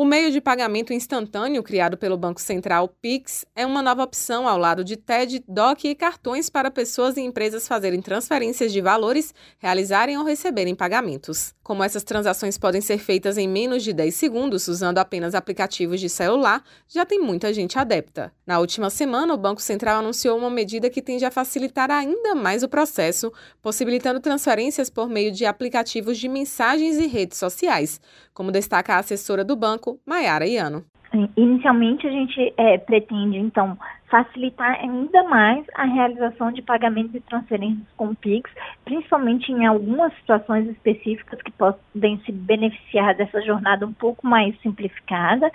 O meio de pagamento instantâneo criado pelo Banco Central Pix é uma nova opção ao lado de TED, DOC e cartões para pessoas e empresas fazerem transferências de valores, realizarem ou receberem pagamentos. Como essas transações podem ser feitas em menos de 10 segundos usando apenas aplicativos de celular, já tem muita gente adepta. Na última semana, o Banco Central anunciou uma medida que tende a facilitar ainda mais o processo, possibilitando transferências por meio de aplicativos de mensagens e redes sociais, como destaca a assessora do banco Banco, Maiara Iano. Inicialmente, a gente é, pretende, então, facilitar ainda mais a realização de pagamentos e transferências com Pix, principalmente em algumas situações específicas que podem se beneficiar dessa jornada um pouco mais simplificada.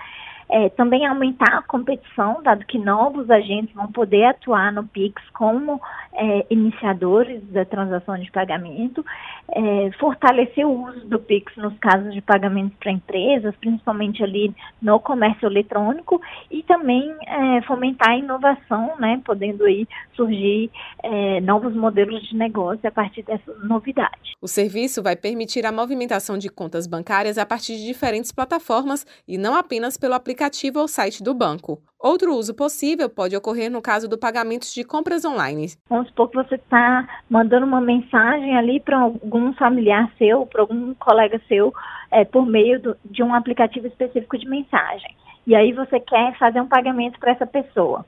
É, também aumentar a competição, dado que novos agentes vão poder atuar no Pix como é, iniciadores da transação de pagamento, é, fortalecer o uso do Pix nos casos de pagamentos para empresas, principalmente ali no comércio eletrônico, e também é, fomentar a inovação, né, podendo aí surgir é, novos modelos de negócio a partir dessa novidade. O serviço vai permitir a movimentação de contas bancárias a partir de diferentes plataformas e não apenas pelo aplicativo aplicativo ou site do banco. Outro uso possível pode ocorrer no caso do pagamento de compras online. Vamos supor que você está mandando uma mensagem ali para algum familiar seu, para algum colega seu, é, por meio do, de um aplicativo específico de mensagem. E aí você quer fazer um pagamento para essa pessoa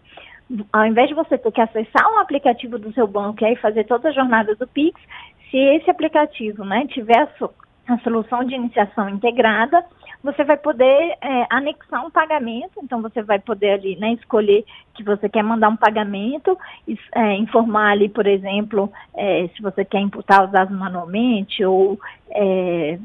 ao invés de você ter que acessar um aplicativo do seu banco e fazer toda a jornada do Pix, se esse aplicativo né, tiver a, a solução de iniciação integrada, você vai poder é, anexar um pagamento, então você vai poder ali, né, escolher que você quer mandar um pagamento, é, informar ali, por exemplo, é, se você quer imputar os dados manualmente ou é,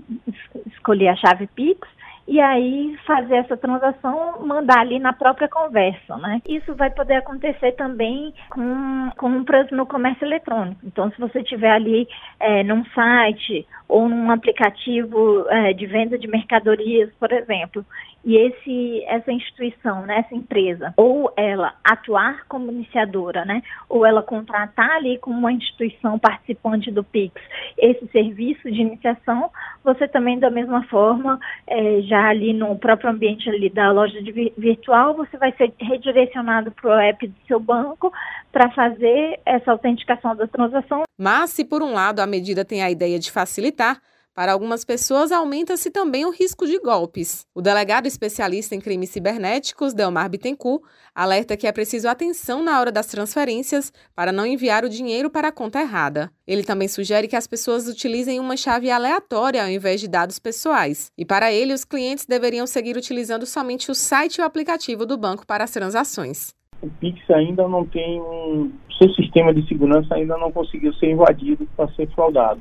escolher a chave Pix, e aí fazer essa transação, mandar ali na própria conversa, né? Isso vai poder acontecer também com compras no comércio eletrônico. Então, se você tiver ali é, num site ou num aplicativo é, de venda de mercadorias, por exemplo, e esse, essa instituição, né, essa empresa, ou ela atuar como iniciadora, né, ou ela contratar ali como uma instituição participante do PIX esse serviço de iniciação, você também da mesma forma, é, já ali no próprio ambiente ali da loja de virtual, você vai ser redirecionado para o app do seu banco para fazer essa autenticação da transação. Mas se por um lado a medida tem a ideia de facilitar, para algumas pessoas, aumenta-se também o risco de golpes. O delegado especialista em crimes cibernéticos, Delmar Bittencourt, alerta que é preciso atenção na hora das transferências para não enviar o dinheiro para a conta errada. Ele também sugere que as pessoas utilizem uma chave aleatória ao invés de dados pessoais. E para ele, os clientes deveriam seguir utilizando somente o site e o aplicativo do banco para as transações. O Pix ainda não tem um. Seu sistema de segurança ainda não conseguiu ser invadido para ser fraudado.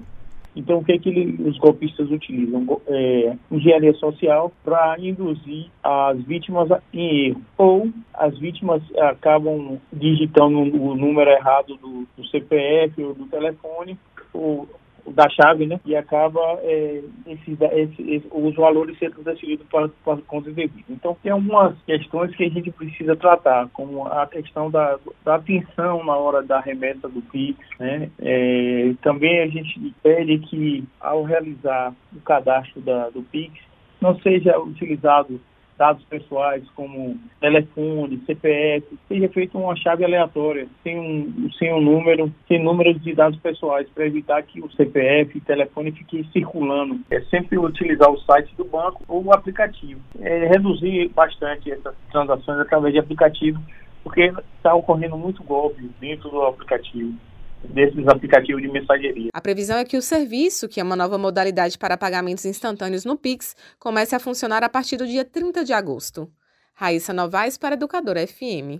Então, o que, é que ele, os golpistas utilizam? É, engenharia social para induzir as vítimas em erro. Ou as vítimas acabam digitando o número errado do, do CPF ou do telefone, ou da chave, né? E acaba é, esses, esse, os valores sendo transferidos para, para contas devidas. Então, tem algumas questões que a gente precisa tratar, como a questão da, da atenção na hora da remessa do PIX, né? É, também a gente pede que, ao realizar o cadastro da, do PIX, não seja utilizado dados pessoais como telefone, CPF, seja feita uma chave aleatória, sem um, sem um número, sem números de dados pessoais, para evitar que o CPF e telefone fiquem circulando. É sempre utilizar o site do banco ou o aplicativo. É reduzir bastante essas transações através de aplicativo, porque está ocorrendo muito golpe dentro do aplicativo desses aplicativos de mensageria. A previsão é que o serviço, que é uma nova modalidade para pagamentos instantâneos no Pix, comece a funcionar a partir do dia 30 de agosto. Raíssa Novaes para Educadora FM.